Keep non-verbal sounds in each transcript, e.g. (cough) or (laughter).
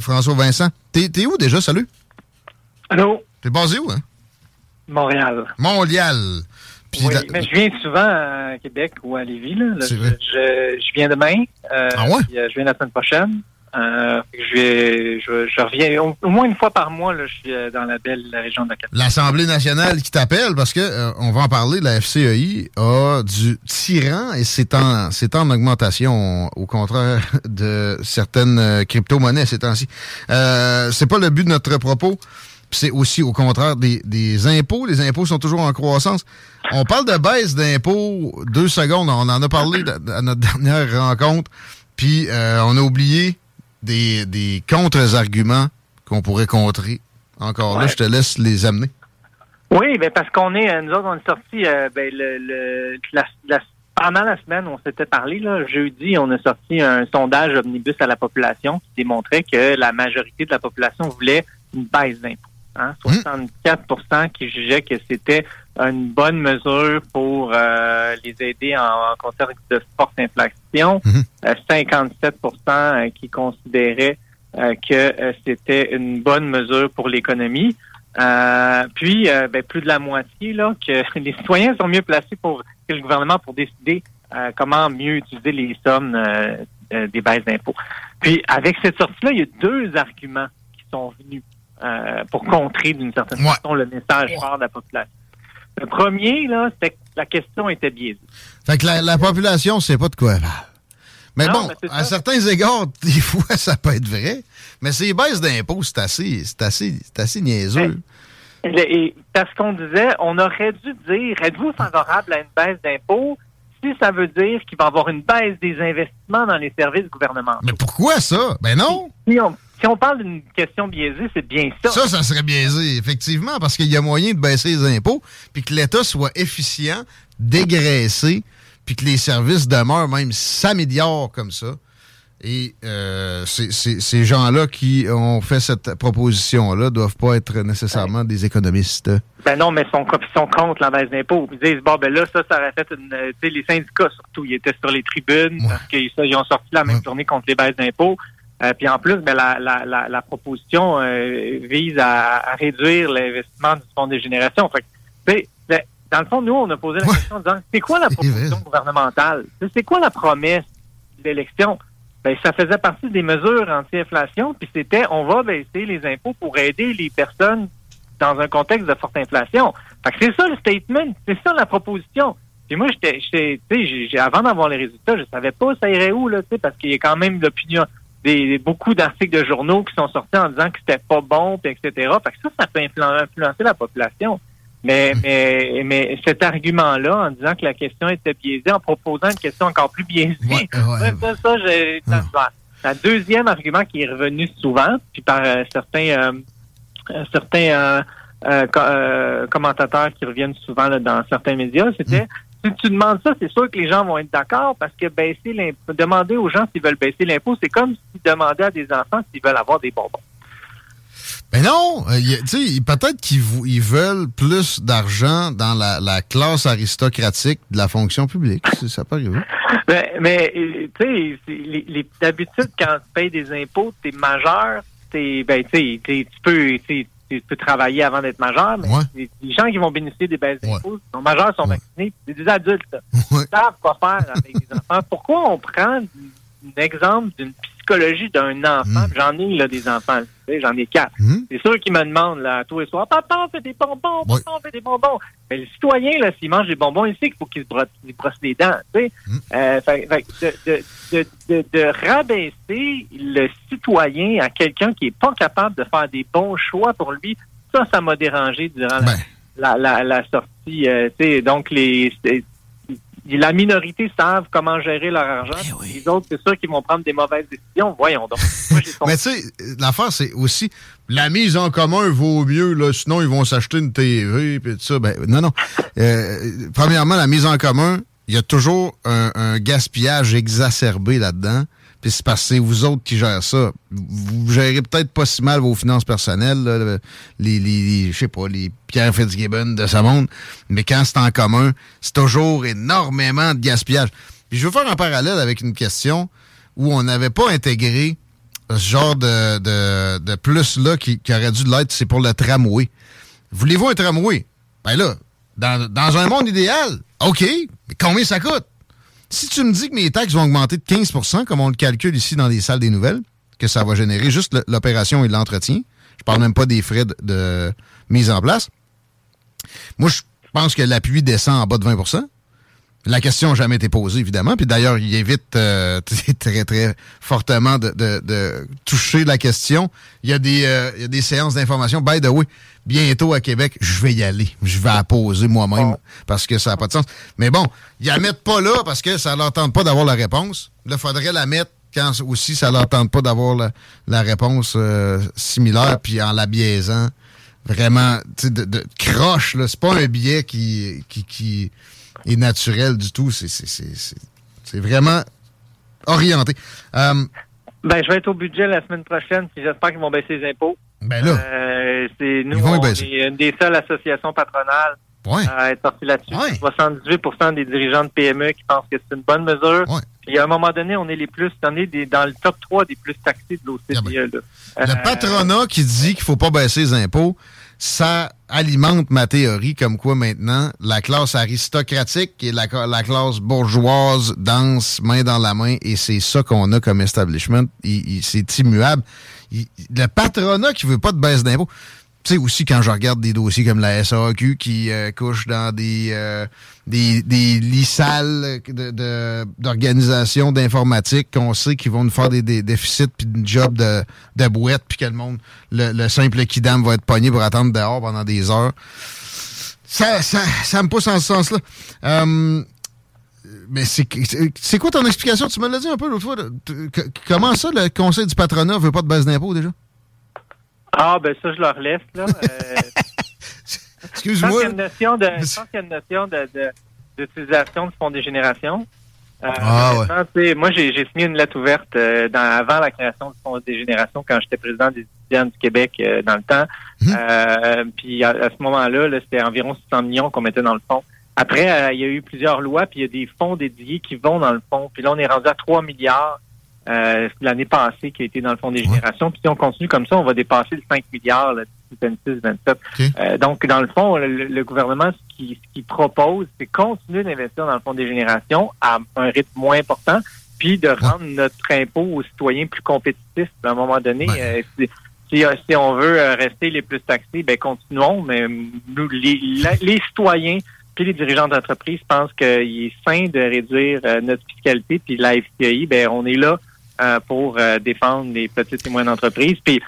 François Vincent. T'es t'es où déjà, salut? Allô? T'es basé où, hein? Montréal. Montréal. Puis oui, la- mais je viens souvent à Québec ou à Lévis. Là. Je, vrai. je, je viens demain. euh, Ah ouais? puis, euh, je viens la semaine prochaine. Euh, je, vais, je, je reviens au, moins une fois par mois. Là, je suis euh, dans la belle région de la capitale. L'Assemblée nationale qui t'appelle parce que euh, on va en parler, la FCEI a du tyran et c'est en c'est en augmentation au contraire (laughs) de certaines euh, crypto-monnaies ces temps-ci. Euh, c'est pas le but de notre propos. C'est aussi au contraire des, des impôts. Les impôts sont toujours en croissance. On parle de baisse d'impôts deux secondes. On en a parlé à notre dernière rencontre. Puis euh, on a oublié des, des contre-arguments qu'on pourrait contrer. Encore là, je te laisse les amener. Oui, ben parce qu'on est, euh, nous autres, on est sortis euh, ben, le, le, la, la- pendant la semaine, on s'était parlé, là, jeudi, on a sorti un sondage omnibus à la population qui démontrait que la majorité de la population voulait une baisse d'impôts. Hein? 64% qui jugeaient que c'était une bonne mesure pour euh, les aider en, en contexte de forte inflation. Euh, 57% euh, qui considéraient euh, que euh, c'était une bonne mesure pour l'économie. Euh, puis, euh, ben, plus de la moitié, là, que (laughs) les citoyens sont mieux placés pour que le gouvernement pour décider euh, comment mieux utiliser les sommes euh, euh, des baisses d'impôts. Puis, avec cette sortie-là, il y a deux arguments qui sont venus euh, pour contrer d'une certaine façon le message fort de la population. Le premier, là, c'était que la question était biaisée. Fait que la, la population sait pas de quoi elle parle. Mais Non, bon, à ça. certains égards, (laughs) des fois, ça peut être vrai. Mais ces baisses d'impôts, c'est assez, c'est assez, c'est assez niaiseux. Et parce qu'on disait, on aurait dû dire, êtes-vous favorable à une baisse d'impôts si ça veut dire qu'il va y avoir une baisse des investissements dans les services gouvernementaux? Mais pourquoi ça? Ben non! Si on, si on parle d'une question biaisée, c'est bien ça. Ça, ça serait biaisé, effectivement, parce qu'il y a moyen de baisser les impôts, puis que l'État soit efficient, dégraissé, puis que les services demeurent, même s'améliorent comme ça. Et euh, ces gens-là qui ont fait cette proposition-là doivent pas être nécessairement des économistes. Ben non, mais ils sont, sont contre la baisse d'impôts. Ils disent, bon, ben là, ça, ça aurait fait une... Tu sais, les syndicats, surtout, ils étaient sur les tribunes parce qu'ils ont sorti la même journée contre les baisses d'impôts. Euh, puis en plus, ben, la, la, la, la proposition euh, vise à, à réduire l'investissement du fonds des générations. Fait que, tu sais, ben, dans le fond, nous, on a posé la question en disant, c'est quoi la proposition gouvernementale? C'est quoi la promesse de l'élection? Ben, ça faisait partie des mesures anti-inflation, puis c'était on va baisser les impôts pour aider les personnes dans un contexte de forte inflation. Fait que c'est ça le statement, c'est ça la proposition. Puis moi, j'étais, tu sais, avant d'avoir les résultats, je savais pas ça irait où, là, tu sais, parce qu'il y a quand même l'opinion, des, beaucoup d'articles de journaux qui sont sortis en disant que c'était pas bon, etc. Fait que ça, ça peut influencer la population. Mais, mais, mais cet argument-là, en disant que la question était biaisée, en proposant une question encore plus biaisée, (laughs) ça, ça, j'ai, un deuxième argument qui est revenu souvent, puis par euh, certains, euh, euh, certains commentateurs qui reviennent souvent dans certains médias, c'était si tu demandes ça, c'est sûr que les gens vont être d'accord parce que baisser l'impôt, demander aux gens s'ils veulent baisser l'impôt, c'est comme si demandaient à des enfants s'ils veulent avoir des bonbons. Mais non, euh, peut-être qu'ils veulent plus d'argent dans la, classe aristocratique de la fonction publique. Ça peut arriver. (laughs) Ben, mais, euh, tu sais, d'habitude, quand tu payes des impôts, tu es majeur, es, ben, tu peux, tu peux travailler avant d'être majeur, mais les, gens qui vont bénéficier des baisses d'impôts sont majeurs, sont vaccinés, c'est des adultes. (laughs) Ils savent quoi faire avec des enfants. Pourquoi on prend un exemple d'une psychologie d'un enfant? Mm. J'en ai là, des enfants, j'en ai quatre. Mm. C'est sûr qu'ils me demandent là, tous les soirs, papa, on fait des bonbons, papa, on fait des bonbons. Mais le citoyen, là, s'il mange des bonbons, il sait qu'il faut qu'il se brosse, les dents. Tu sais? Mm. Euh, de, de, de, rabaisser le citoyen à quelqu'un qui est pas capable de faire des bons choix pour lui, ça, ça m'a dérangé durant la, ben. la, sortie. Euh, donc, les la minorité savent comment gérer leur argent. Eh les autres, c'est sûr qu'ils vont prendre des mauvaises décisions. Voyons donc. (laughs) Mais tu sais, l'affaire, c'est aussi la mise en commun vaut mieux, là, sinon ils vont s'acheter une TV et tout ça. Ben, non, non. Euh, premièrement, la mise en commun, il y a toujours un gaspillage exacerbé là-dedans. Puis c'est parce que c'est vous autres qui gèrent ça. Vous gérez peut-être pas si mal vos finances personnelles, les, les, je sais pas, les Pierre Fitzgibbon de ce monde, mais quand c'est en commun, c'est toujours énormément de gaspillage. Puis je veux faire un parallèle avec une question où on n'avait pas intégré ce genre de, de, de plus-là qui, qui, aurait dû l'être, c'est pour le tramway. Voulez-vous un tramway? Ben là, dans, dans un monde idéal, OK, mais combien ça coûte? Si tu me dis que mes taxes vont augmenter de 15% comme on le calcule ici dans les salles des nouvelles, que ça va générer juste l'opération et l'entretien, je parle même pas des frais de, mise en place, moi, je pense que l'appui descend en bas de 20 la question n'a jamais été posée, évidemment. Puis d'ailleurs, il évite euh, (laughs) très, très fortement de, toucher la question. Il y a des, euh, il y a des séances d'information. By the way, bientôt à Québec, je vais y aller. Je vais la poser moi-même parce que ça n'a pas de sens. Mais bon, ils la mettent pas là parce que ça leur tente pas d'avoir la réponse. Là, faudrait la mettre quand aussi ça leur tente pas d'avoir la, réponse euh, similaire, puis en la biaisant vraiment de, de croche. C'est pas un billet qui, qui, qui est naturel du tout. C'est vraiment orienté. Euh, ben, je vais être au budget la semaine prochaine, puis j'espère qu'ils vont baisser les impôts. Ben là. Euh, c'est nous, on est une des seules associations patronales à être sorties là-dessus. 78% des dirigeants de PME qui pensent que c'est une bonne mesure. Puis à un moment donné, on est les plus, on est des, dans le top 3 des plus taxés de l'OCDE. Ah ben. Le euh, patronat qui dit qu'il faut pas baisser les impôts, ça alimente ma théorie comme quoi maintenant la classe aristocratique et la, la classe bourgeoise danse main dans la main et c'est ça qu'on a comme establishment. C'est immuable. le patronat qui veut pas de baisse d'impôts tu sais, aussi, quand je regarde des dossiers comme la SAQ qui euh, couche dans des, euh, des, des lits sales d'organisation d'informatique qu'on sait qu'ils vont nous faire des, déficits puis une job de, de bouette puis que le monde, le, simple kidam va être pogné pour attendre dehors pendant des heures. Ça, ça, ça me pousse en ce sens-là. Euh, mais c'est quoi ton explication? Tu me l'as dit un peu l'autre fois. Comment ça, le conseil du patronat veut pas de baisse d'impôts déjà? Ah, ben ça, je leur laisse, là. Euh, (laughs) Excuse-moi. Je pense qu'il y a une notion de, notion de, d'utilisation du fonds des générations. Euh, ah, ouais. Moi, j'ai, signé une lettre ouverte euh, dans, avant la création du fonds des générations quand j'étais président des étudiants du Québec euh, dans le temps. Hum. puis à, ce moment-là, là, c'était environ 600 millions qu'on mettait dans le fonds. Après, il y a eu plusieurs lois, puis il y a des fonds dédiés qui vont dans le fonds. Puis là, on est rendu à 3 milliards euh, l'année passée qui a été dans le fond des générations. Puis si on continue comme ça, on va dépasser le 5 milliards d'ici 26, 27. Euh, donc, dans le fond, le, gouvernement, ce qu'il qui propose, c'est continuer d'investir dans le fond des générations à un rythme moins important, puis de rendre notre impôt aux citoyens plus compétitif. À un moment donné, euh, si, si on veut rester les plus taxés, ben continuons, mais nous, les, les citoyens puis les dirigeants d'entreprise pensent qu'il est sain de réduire notre fiscalité, puis la FCI, ben on est là pour défendre les petites et moyennes entreprises, puis,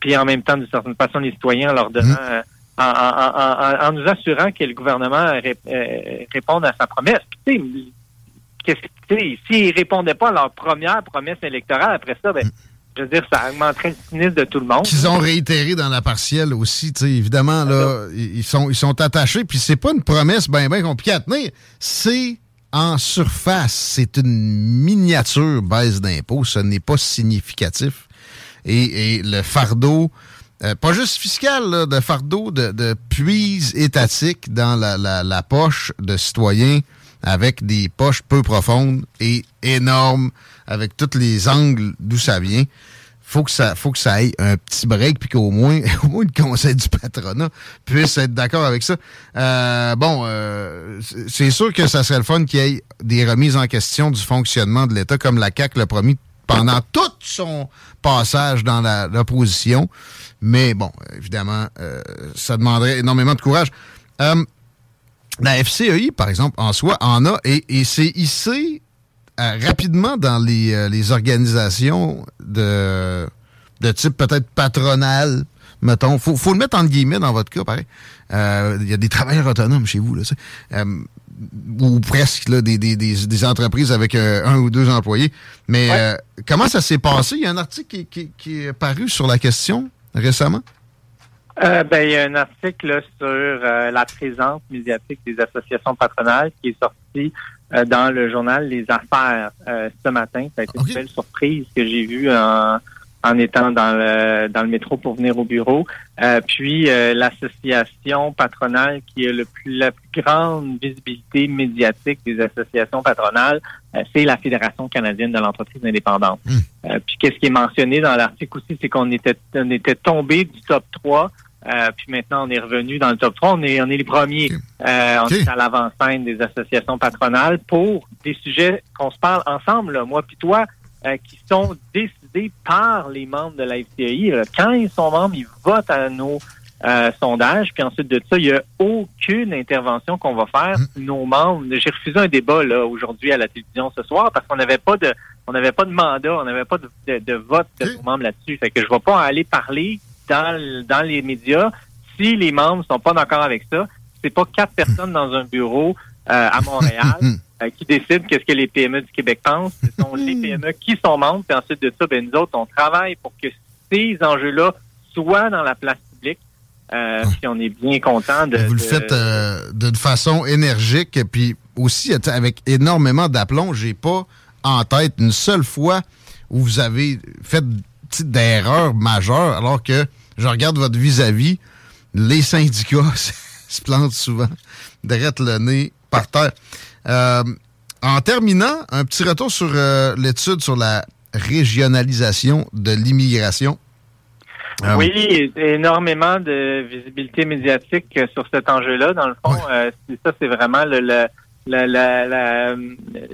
puis en même temps, d'une certaine façon, les citoyens en leur donnant... Mmh en, nous assurant que le gouvernement euh, réponde à sa promesse. S'ils ne répondaient pas à leur première promesse électorale, après ça, ben, je veux dire, ça augmenterait le cynisme de tout le monde. Qu'ils ont réitéré dans la partielle aussi, évidemment, là, ils sont, ils sont attachés, puis c'est pas une promesse bien, bien compliquée à tenir. C'est en surface, c'est une miniature baisse d'impôts, ce n'est pas significatif. et le fardeau euh, pas juste fiscal, de fardeau de, de puise étatique dans la, la, poche de citoyens avec des poches peu profondes et énormes, avec tous les angles d'où ça vient. Faut que ça, faut que ça aille un petit break, puis qu'au moins, (laughs) au moins le conseil du patronat puisse être d'accord avec ça. Euh, bon, euh, c'est sûr que ça serait le fun qu'il y ait des remises en question du fonctionnement de l'État, comme la CAC l'a promis pendant tout son passage dans l'opposition. Mais bon, évidemment, euh, ça demanderait énormément de courage. La FCEI, par exemple, en soi, en a et, c'est hissé euh, rapidement dans les, les, organisations de, de type peut-être patronal, mettons. Faut, faut le mettre en guillemets dans votre cas, pareil. Il y a des travailleurs autonomes chez vous, là, ou presque là, des, des, des, entreprises avec un ou deux employés. Mais comment ça s'est passé? Il y a un article qui, qui, est paru sur la question récemment? Euh, ben, il y a un article sur euh, la présence médiatique des associations patronales qui est sorti euh, dans le journal Les Affaires ce matin. Ça a été une belle surprise que j'ai vue en, en étant dans le, dans le métro pour venir au bureau. Euh, puis euh, l'association patronale qui a le plus, la plus grande visibilité médiatique des associations patronales, euh, c'est la Fédération canadienne de l'entreprise indépendante. Hmm. puis qu'est-ce qui est mentionné dans l'article aussi, c'est qu'on était on était tombé du top 3. Puis maintenant, on est revenu dans le top 3. On est, on est les premiers. on est à l'avant-scène des associations patronales pour des sujets qu'on se parle ensemble, là, moi puis toi, qui sont des par les membres de la FCI. Quand ils sont membres, ils votent à nos euh, sondages. Puis ensuite de ça, il n'y a aucune intervention qu'on va faire. Mmh. Nos membres, j'ai refusé un débat là aujourd'hui à la télévision ce soir parce qu'on n'avait pas de on n'avait pas de mandat, on n'avait pas de, vote de nos membres là-dessus. Fait que je ne vais pas aller parler dans, dans les médias si les membres sont pas d'accord avec ça. C'est pas quatre personnes dans un bureau euh, à Montréal (laughs) euh, qui décident qu'est-ce que les PME du Québec pensent. Ce sont les PME qui sont membres. Puis ensuite de ça, ben, nous autres, on travaille pour que ces enjeux-là soient dans la place publique. Euh, puis on est bien content de. Vous le faites d'une façon énergique, puis aussi avec énormément d'aplomb. J'ai pas en tête une seule fois où vous avez fait d'erreurs majeures, alors que je regarde votre vis-à-vis, les syndicats (laughs) se plantent souvent, derrière le nez par terre. Euh, en terminant, un petit retour sur euh, l'étude sur la régionalisation de l'immigration. Euh, oui, énormément de visibilité médiatique sur cet enjeu-là. Dans le fond, ça, c'est vraiment le,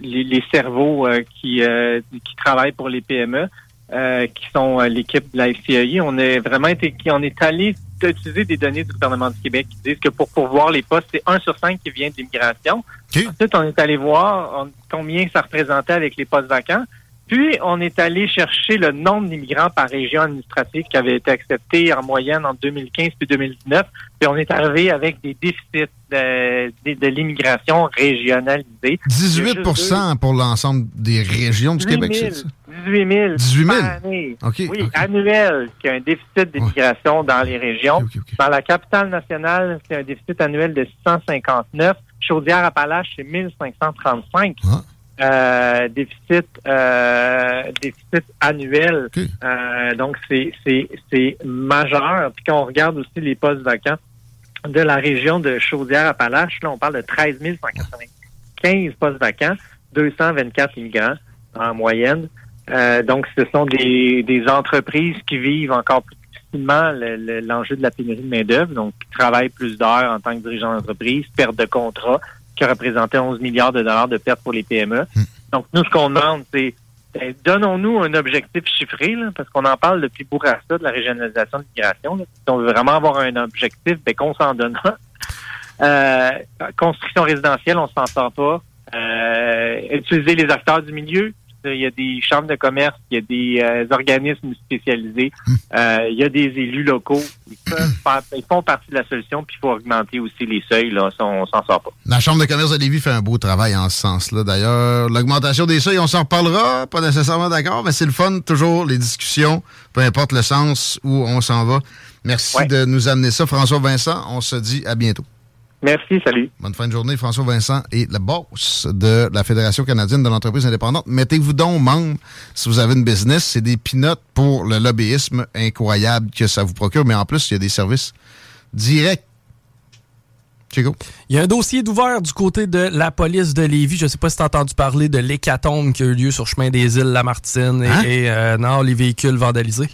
les, cerveaux qui, qui travaillent pour les PME, qui sont l'équipe de la FCI. On est vraiment été, on est allé utiliser des données du gouvernement du Québec qui disent que pour pourvoir les postes, c'est un sur cinq qui vient de l'immigration. Ensuite, on est allé voir combien ça représentait avec les postes vacants. Puis, on est allé chercher le nombre d'immigrants par région administrative qui avait été accepté en moyenne en 2015 puis 2019. Puis, on est arrivé avec des déficits de, de, l'immigration régionalisée. 18% pour l'ensemble des régions du Québec, c'est ça? 18 000. 18 000? Année. oui, annuel, qui a un déficit d'immigration dans les régions. dans la capitale nationale, c'est un déficit annuel de 659. Chaudière-Appalaches, c'est 1535. Euh, déficit euh, déficit annuel. Euh, donc, c'est, c'est, c'est majeur. Puis quand on regarde aussi les postes vacants de la région de Chaudière-Appalaches, là, on parle de 13 195 postes vacants, 224 immigrants en moyenne. Donc, ce sont des, des entreprises qui vivent encore plus difficilement l'enjeu de la pénurie de main-d'œuvre, donc qui travaillent plus d'heures en tant que dirigeant d'entreprise, perte de contrat, qui représentait 11 milliards de dollars de pertes pour les PME. Hmm. Donc, nous, ce qu'on demande, c'est ben, donnons-nous un objectif chiffré, là, parce qu'on en parle depuis Bourassa de la régionalisation de l'immigration. Si on veut vraiment avoir un objectif, ben, qu'on s'en donne. euh, construction résidentielle, on s'en sort pas. Euh, utiliser les acteurs du milieu, il y a des chambres de commerce, il y a des euh, organismes spécialisés, euh, il y a des élus locaux. Ils, faire, ils, font partie de la solution, puis il faut augmenter aussi les seuils. Là, on s'en sort pas. La Chambre de commerce de Lévis fait un beau travail en ce sens-là. D'ailleurs, l'augmentation des seuils, on s'en reparlera, pas nécessairement d'accord, mais c'est le fun, toujours les discussions, peu importe le sens où on s'en va. Merci ouais. de nous amener ça, François Vincent. On se dit à bientôt. Merci, salut. Bonne fin de journée, François Vincent et le boss de la Fédération canadienne de l'entreprise indépendante. Mettez-vous donc membre si vous avez une business. C'est des pinottes pour le lobbyisme incroyable que ça vous procure, mais en plus, il y a des services directs. Chico? Il y a un dossier d'ouvert du côté de la police de Lévis. Je ne sais pas si tu as entendu parler de l'hécatombe qui a eu lieu sur chemin des îles Lamartine et, Hein? et euh, non, les véhicules vandalisés.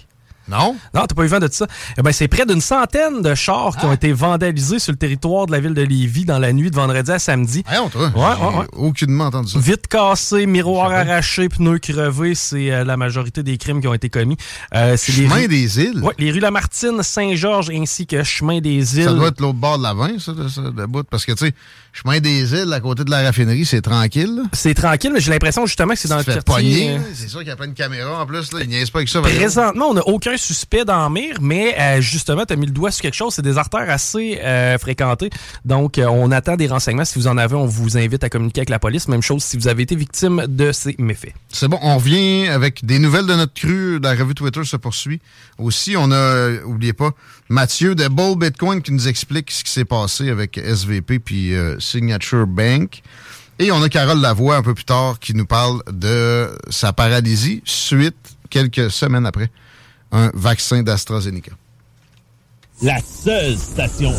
Non? Non, t'as pas eu vent de ça. Eh ben, c'est près d'une centaine de chars qui ont été vandalisés sur le territoire de la ville de Lévis dans la nuit de vendredi à samedi. Voyons, toi. Ouais, ouais, ouais. Aucunement entendu ça. Vite cassé, miroir arraché, pneus crevés, c'est euh, la majorité des crimes qui ont été commis. Euh, c'est les Chemin rues- des îles? Ouais, les rues Lamartine, Saint-Georges ainsi que Chemin des îles. Ça doit être l'autre bord de la 20, ça, de, de bout. Parce que, tu sais, chemin des îles, à côté de la raffinerie, c'est tranquille. C'est tranquille, mais j'ai l'impression justement que c'est dans le quartier. pogner. euh. C'est sûr qu'il y a plein de caméras en plus. Là. Ils niaisent pas avec ça. Présentement, on n'a aucun suspect d'en mire, mais euh, justement, tu as mis le doigt sur quelque chose. C'est des artères assez euh, fréquentées. Donc, euh, on attend des renseignements. Si vous en avez, on vous invite à communiquer avec la police. Même chose si vous avez été victime de ces méfaits. C'est bon, on revient avec des nouvelles de notre crue. La revue Twitter se poursuit. Aussi, on a, oubliez pas, Mathieu de Bull Bitcoin qui nous explique ce qui s'est passé avec SVP puis euh, Signature Bank. Et on a Carole Lavoie un peu plus tard qui nous parle de sa paralysie suite, quelques semaines après, un vaccin d'AstraZeneca. La seule station